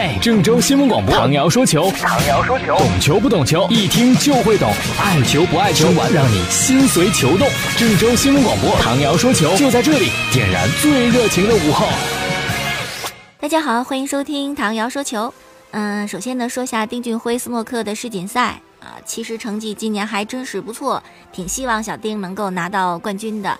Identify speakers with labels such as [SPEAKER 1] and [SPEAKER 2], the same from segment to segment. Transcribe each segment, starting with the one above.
[SPEAKER 1] 嘿，郑州新闻广播，唐瑶说球，
[SPEAKER 2] 唐瑶说球，
[SPEAKER 1] 懂球不懂球，一听就会懂，爱球不爱球，玩让你心随球动。郑州新闻广播，唐瑶说球就在这里，点燃最热情的午后。
[SPEAKER 3] 大家好，欢迎收听唐瑶说球。嗯，首先呢，说下丁俊晖斯诺克的世锦赛啊，其实成绩今年还真是不错，挺希望小丁能够拿到冠军的。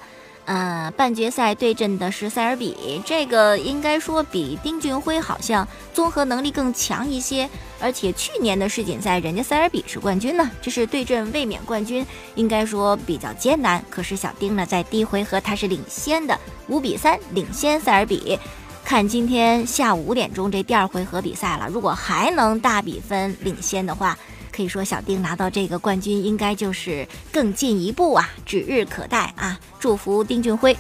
[SPEAKER 3] 呃，半决赛对阵的是塞尔比，这个应该说比丁俊晖好像综合能力更强一些，而且去年的世锦赛人家塞尔比是冠军呢，这是对阵卫冕冠军，应该说比较艰难。可是小丁呢，在第一回合他是领先的，五比三领先塞尔比。看今天下午五点钟这第二回合比赛了，如果还能大比分领先的话。可以说，小丁拿到这个冠军应该就是更进一步啊，指日可待啊！祝福丁俊晖。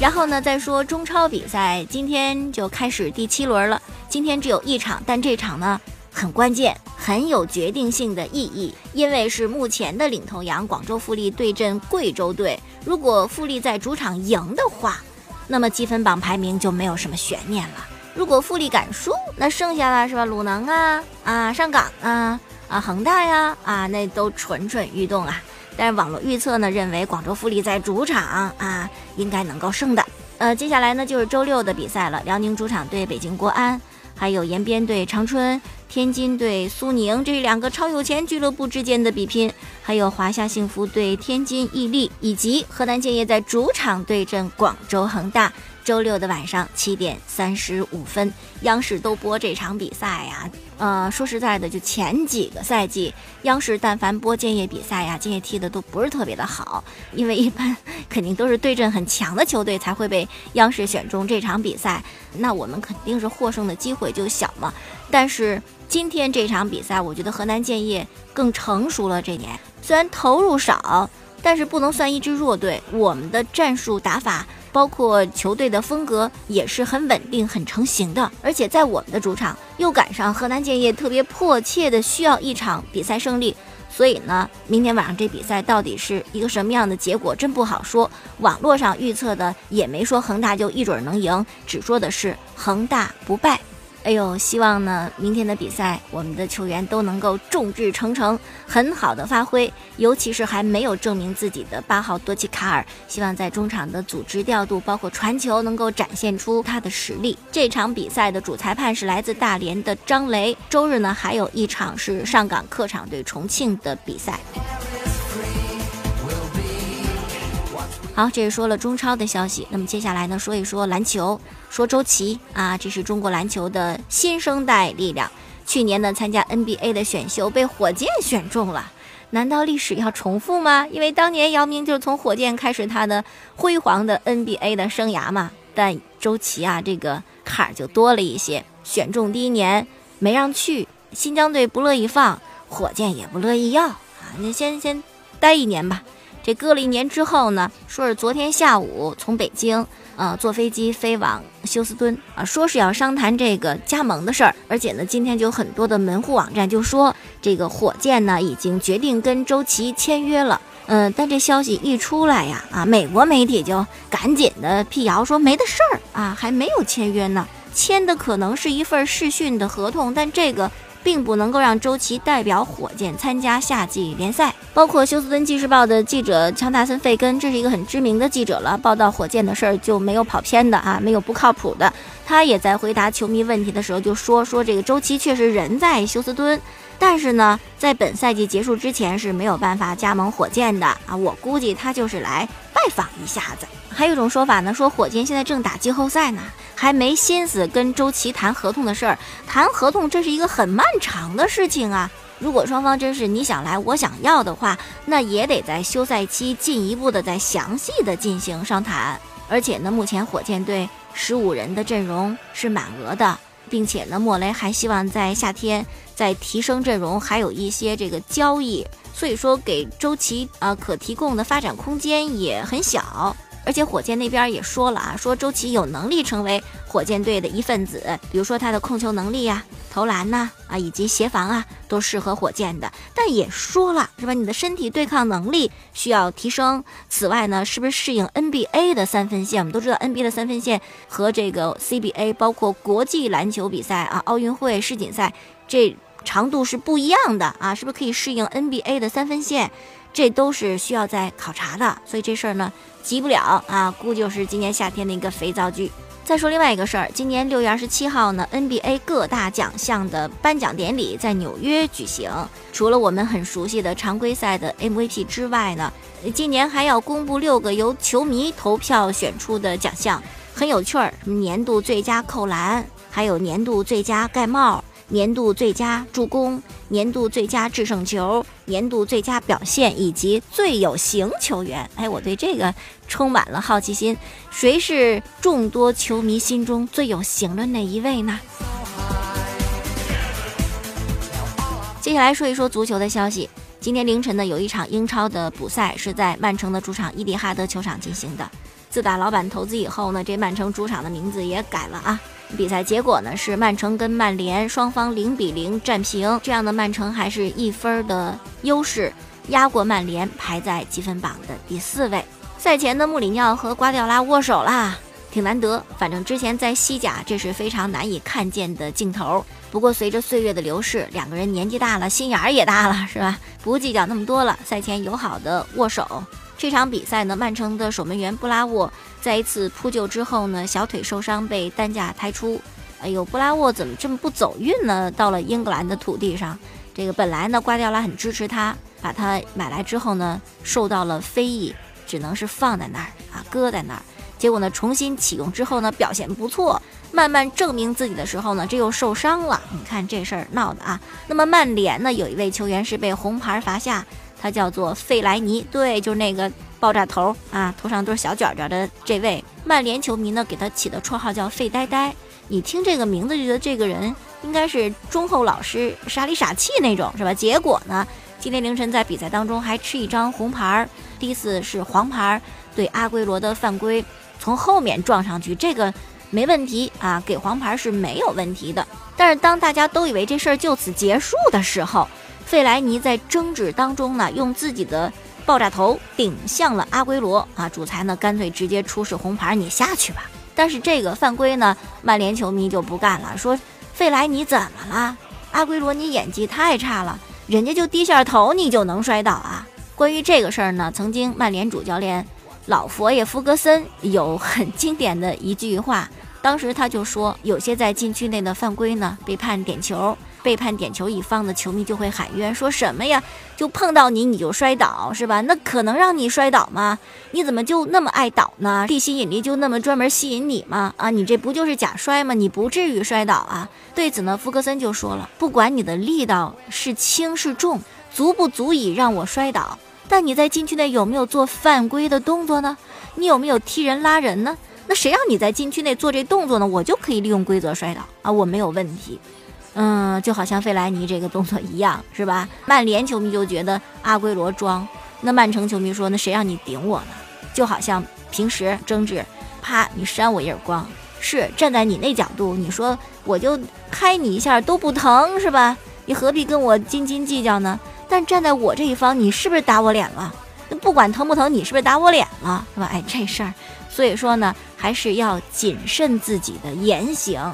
[SPEAKER 3] 然后呢，再说中超比赛，今天就开始第七轮了。今天只有一场，但这场呢很关键，很有决定性的意义，因为是目前的领头羊广州富力对阵贵州队。如果富力在主场赢的话，那么积分榜排名就没有什么悬念了。如果富力敢输，那剩下的是吧？鲁能啊，啊上港啊，啊恒大呀，啊那都蠢蠢欲动啊。但是网络预测呢，认为广州富力在主场啊应该能够胜的。呃，接下来呢就是周六的比赛了，辽宁主场对北京国安，还有延边对长春，天津对苏宁，这两个超有钱俱乐部之间的比拼。还有华夏幸福对天津毅力，以及河南建业在主场对阵广州恒大。周六的晚上七点三十五分，央视都播这场比赛呀。呃，说实在的，就前几个赛季，央视但凡播建业比赛呀，建业踢的都不是特别的好，因为一般肯定都是对阵很强的球队才会被央视选中这场比赛，那我们肯定是获胜的机会就小嘛。但是今天这场比赛，我觉得河南建业更成熟了。这年虽然投入少，但是不能算一支弱队。我们的战术打法。包括球队的风格也是很稳定、很成型的，而且在我们的主场又赶上河南建业特别迫切的需要一场比赛胜利，所以呢，明天晚上这比赛到底是一个什么样的结果，真不好说。网络上预测的也没说恒大就一准能赢，只说的是恒大不败。哎呦，希望呢，明天的比赛我们的球员都能够众志成城，很好的发挥。尤其是还没有证明自己的八号多奇卡尔，希望在中场的组织调度，包括传球，能够展现出他的实力。这场比赛的主裁判是来自大连的张雷。周日呢，还有一场是上港客场对重庆的比赛。好，这是说了中超的消息。那么接下来呢，说一说篮球，说周琦啊，这是中国篮球的新生代力量。去年呢，参加 NBA 的选秀被火箭选中了，难道历史要重复吗？因为当年姚明就是从火箭开始他的辉煌的 NBA 的生涯嘛。但周琦啊，这个坎儿就多了一些。选中第一年没让去，新疆队不乐意放，火箭也不乐意要啊，你先先待一年吧。这隔了一年之后呢，说是昨天下午从北京，呃，坐飞机飞往休斯敦啊，说是要商谈这个加盟的事儿。而且呢，今天就很多的门户网站就说，这个火箭呢已经决定跟周琦签约了。嗯，但这消息一出来呀，啊，美国媒体就赶紧的辟谣说没的事儿啊，还没有签约呢，签的可能是一份试训的合同，但这个。并不能够让周琦代表火箭参加夏季联赛。包括休斯敦纪事报的记者乔纳森·费根，这是一个很知名的记者了，报道火箭的事儿就没有跑偏的啊，没有不靠谱的。他也在回答球迷问题的时候就说说这个周琦确实人在休斯敦，但是呢，在本赛季结束之前是没有办法加盟火箭的啊。我估计他就是来拜访一下子。还有一种说法呢，说火箭现在正打季后赛呢。还没心思跟周琦谈合同的事儿，谈合同这是一个很漫长的事情啊。如果双方真是你想来我想要的话，那也得在休赛期进一步的再详细的进行商谈。而且呢，目前火箭队十五人的阵容是满额的，并且呢，莫雷还希望在夏天再提升阵容，还有一些这个交易，所以说给周琦啊可提供的发展空间也很小。而且火箭那边也说了啊，说周琦有能力成为火箭队的一份子，比如说他的控球能力呀、投篮呐啊，以及协防啊，都适合火箭的。但也说了是吧，你的身体对抗能力需要提升。此外呢，是不是适应 NBA 的三分线？我们都知道 NBA 的三分线和这个 CBA，包括国际篮球比赛啊、奥运会、世锦赛这长度是不一样的啊，是不是可以适应 NBA 的三分线？这都是需要再考察的，所以这事儿呢急不了啊，估计就是今年夏天的一个肥皂剧。再说另外一个事儿，今年六月二十七号呢，NBA 各大奖项的颁奖典礼在纽约举行。除了我们很熟悉的常规赛的 MVP 之外呢，今年还要公布六个由球迷投票选出的奖项，很有趣儿，什么年度最佳扣篮，还有年度最佳盖帽。年度最佳助攻、年度最佳制胜球、年度最佳表现以及最有型球员，哎，我对这个充满了好奇心。谁是众多球迷心中最有型的那一位呢？接下来说一说足球的消息。今天凌晨呢，有一场英超的补赛是在曼城的主场伊蒂哈德球场进行的。自打老板投资以后呢，这曼城主场的名字也改了啊。比赛结果呢是曼城跟曼联双方零比零战平，这样的曼城还是一分的优势压过曼联，排在积分榜的第四位。赛前的穆里尼奥和瓜迪奥拉握手啦，挺难得。反正之前在西甲这是非常难以看见的镜头。不过随着岁月的流逝，两个人年纪大了，心眼儿也大了，是吧？不计较那么多了。赛前友好的握手。这场比赛呢，曼城的守门员布拉沃在一次扑救之后呢，小腿受伤被担架抬出。哎呦，布拉沃怎么这么不走运呢？到了英格兰的土地上，这个本来呢，瓜迪奥拉很支持他，把他买来之后呢，受到了非议，只能是放在那儿啊，搁在那儿。结果呢，重新启用之后呢，表现不错，慢慢证明自己的时候呢，这又受伤了。你看这事儿闹的啊。那么曼联呢，有一位球员是被红牌罚下。他叫做费莱尼，对，就是那个爆炸头啊，头上都是小卷卷的这位曼联球迷呢，给他起的绰号叫费呆呆。你听这个名字就觉得这个人应该是忠厚老实、傻里傻气那种，是吧？结果呢，今天凌晨在比赛当中还吃一张红牌，第一次是黄牌，对阿圭罗的犯规，从后面撞上去，这个没问题啊，给黄牌是没有问题的。但是当大家都以为这事儿就此结束的时候，费莱尼在争执当中呢，用自己的爆炸头顶向了阿圭罗啊！主裁呢，干脆直接出示红牌，你下去吧。但是这个犯规呢，曼联球迷就不干了，说费莱尼怎么了？阿圭罗你演技太差了，人家就低下头你就能摔倒啊！关于这个事儿呢，曾经曼联主教练老佛爷弗格森有很经典的一句话，当时他就说，有些在禁区内的犯规呢，被判点球。背叛点球一方的球迷就会喊冤，说什么呀？就碰到你你就摔倒是吧？那可能让你摔倒吗？你怎么就那么爱倒呢？地心引力就那么专门吸引你吗？啊，你这不就是假摔吗？你不至于摔倒啊！对此呢，福格森就说了，不管你的力道是轻是重，足不足以让我摔倒，但你在禁区内有没有做犯规的动作呢？你有没有踢人拉人呢？那谁让你在禁区内做这动作呢？我就可以利用规则摔倒啊，我没有问题。嗯，就好像费莱尼这个动作一样，是吧？曼联球迷就觉得阿圭罗装，那曼城球迷说，那谁让你顶我呢？就好像平时争执，啪，你扇我一耳光，是站在你那角度，你说我就拍你一下都不疼，是吧？你何必跟我斤斤计较呢？但站在我这一方，你是不是打我脸了？那不管疼不疼，你是不是打我脸了，是吧？哎，这事儿，所以说呢，还是要谨慎自己的言行。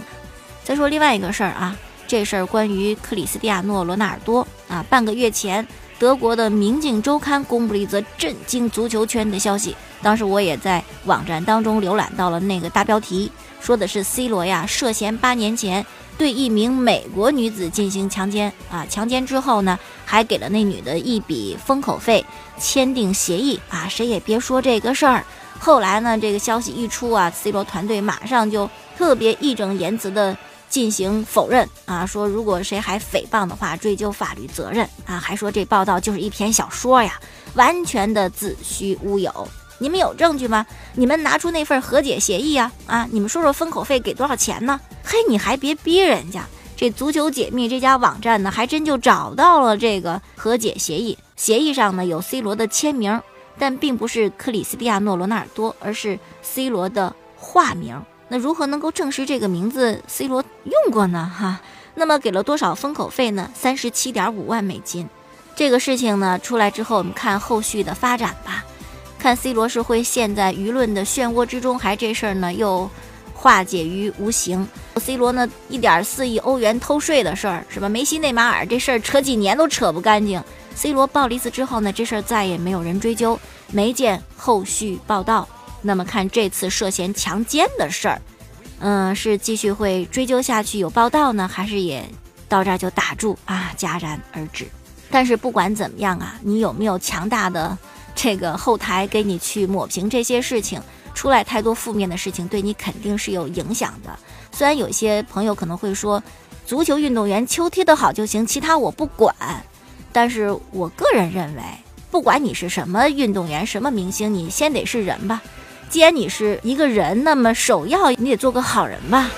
[SPEAKER 3] 再说另外一个事儿啊。这事儿关于克里斯蒂亚诺·罗纳尔多啊，半个月前，德国的《明镜周刊》公布了一则震惊足球圈的消息。当时我也在网站当中浏览到了那个大标题，说的是 C 罗呀涉嫌八年前对一名美国女子进行强奸啊，强奸之后呢，还给了那女的一笔封口费，签订协议啊，谁也别说这个事儿。后来呢，这个消息一出啊，C 罗团队马上就特别义正言辞的。进行否认啊，说如果谁还诽谤的话，追究法律责任啊，还说这报道就是一篇小说呀，完全的子虚乌有。你们有证据吗？你们拿出那份和解协议啊啊！你们说说封口费给多少钱呢？嘿，你还别逼人家。这足球解密这家网站呢，还真就找到了这个和解协议，协议上呢有 C 罗的签名，但并不是克里斯蒂亚诺·罗纳尔多，而是 C 罗的化名。那如何能够证实这个名字 C 罗用过呢？哈，那么给了多少封口费呢？三十七点五万美金。这个事情呢出来之后，我们看后续的发展吧。看 C 罗是会陷在舆论的漩涡之中，还这事儿呢又化解于无形。C 罗呢一点四亿欧元偷税的事儿，是吧？梅西、内马尔这事儿扯几年都扯不干净。C 罗爆了一次之后呢，这事儿再也没有人追究，没见后续报道。那么看这次涉嫌强奸的事儿，嗯，是继续会追究下去有报道呢，还是也到这儿就打住啊，戛然而止？但是不管怎么样啊，你有没有强大的？这个后台给你去抹平这些事情，出来太多负面的事情，对你肯定是有影响的。虽然有些朋友可能会说，足球运动员球踢得好就行，其他我不管。但是我个人认为，不管你是什么运动员、什么明星，你先得是人吧。既然你是一个人，那么首要你得做个好人吧。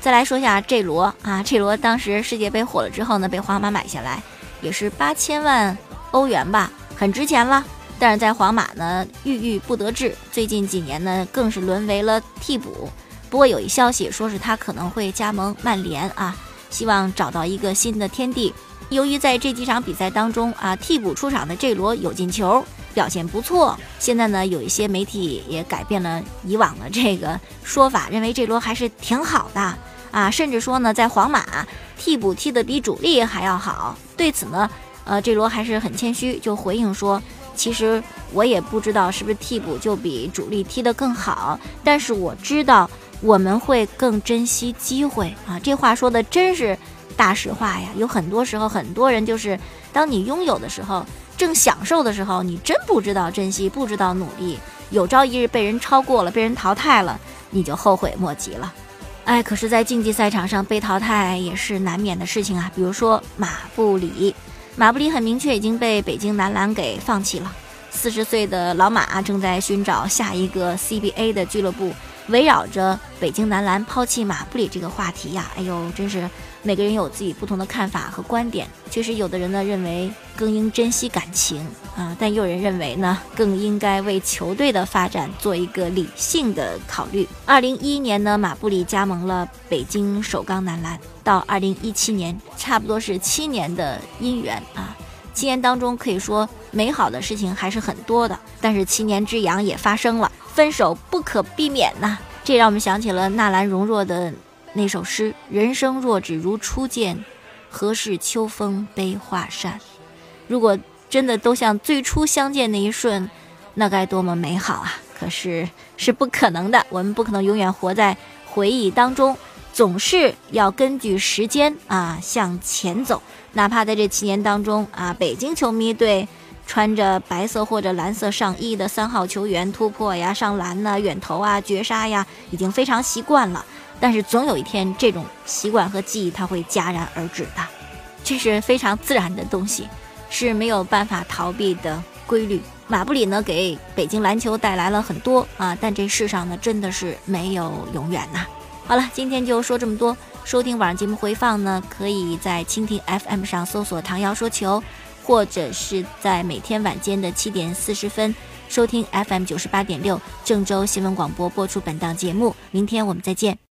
[SPEAKER 3] 再来说一下这罗啊，这罗当时世界杯火了之后呢，被皇马买下来。也是八千万欧元吧，很值钱了。但是在皇马呢，郁郁不得志。最近几年呢，更是沦为了替补。不过有一消息说是他可能会加盟曼联啊，希望找到一个新的天地。由于在这几场比赛当中啊，替补出场的这罗有进球，表现不错。现在呢，有一些媒体也改变了以往的这个说法，认为这罗还是挺好的啊，甚至说呢，在皇马。替补踢得比主力还要好，对此呢，呃，这罗还是很谦虚，就回应说，其实我也不知道是不是替补就比主力踢得更好，但是我知道我们会更珍惜机会啊。这话说的真是大实话呀。有很多时候，很多人就是当你拥有的时候，正享受的时候，你真不知道珍惜，不知道努力，有朝一日被人超过了，被人淘汰了，你就后悔莫及了。哎，可是，在竞技赛场上被淘汰也是难免的事情啊。比如说马布里，马布里很明确已经被北京男篮给放弃了。四十岁的老马正在寻找下一个 CBA 的俱乐部。围绕着北京男篮抛弃马布里这个话题呀，哎呦，真是每个人有自己不同的看法和观点。确实，有的人呢认为更应珍惜感情啊，但又有人认为呢更应该为球队的发展做一个理性的考虑。二零一一年呢，马布里加盟了北京首钢男篮，到二零一七年，差不多是七年的姻缘啊。七年当中可以说美好的事情还是很多的，但是七年之痒也发生了。分手不可避免呐，这让我们想起了纳兰容若的那首诗：“人生若只如初见，何事秋风悲画扇。”如果真的都像最初相见那一瞬，那该多么美好啊！可是是不可能的，我们不可能永远活在回忆当中，总是要根据时间啊向前走。哪怕在这七年当中啊，北京球迷对。穿着白色或者蓝色上衣的三号球员突破呀、上篮呐、远投啊、绝杀呀，已经非常习惯了。但是总有一天，这种习惯和记忆它会戛然而止的，这是非常自然的东西，是没有办法逃避的规律。马布里呢，给北京篮球带来了很多啊，但这世上呢，真的是没有永远呐。好了，今天就说这么多。收听晚上节目回放呢，可以在蜻蜓 FM 上搜索“唐瑶说球”。或者是在每天晚间的七点四十分收听 FM 九十八点六郑州新闻广播播出本档节目。明天我们再见。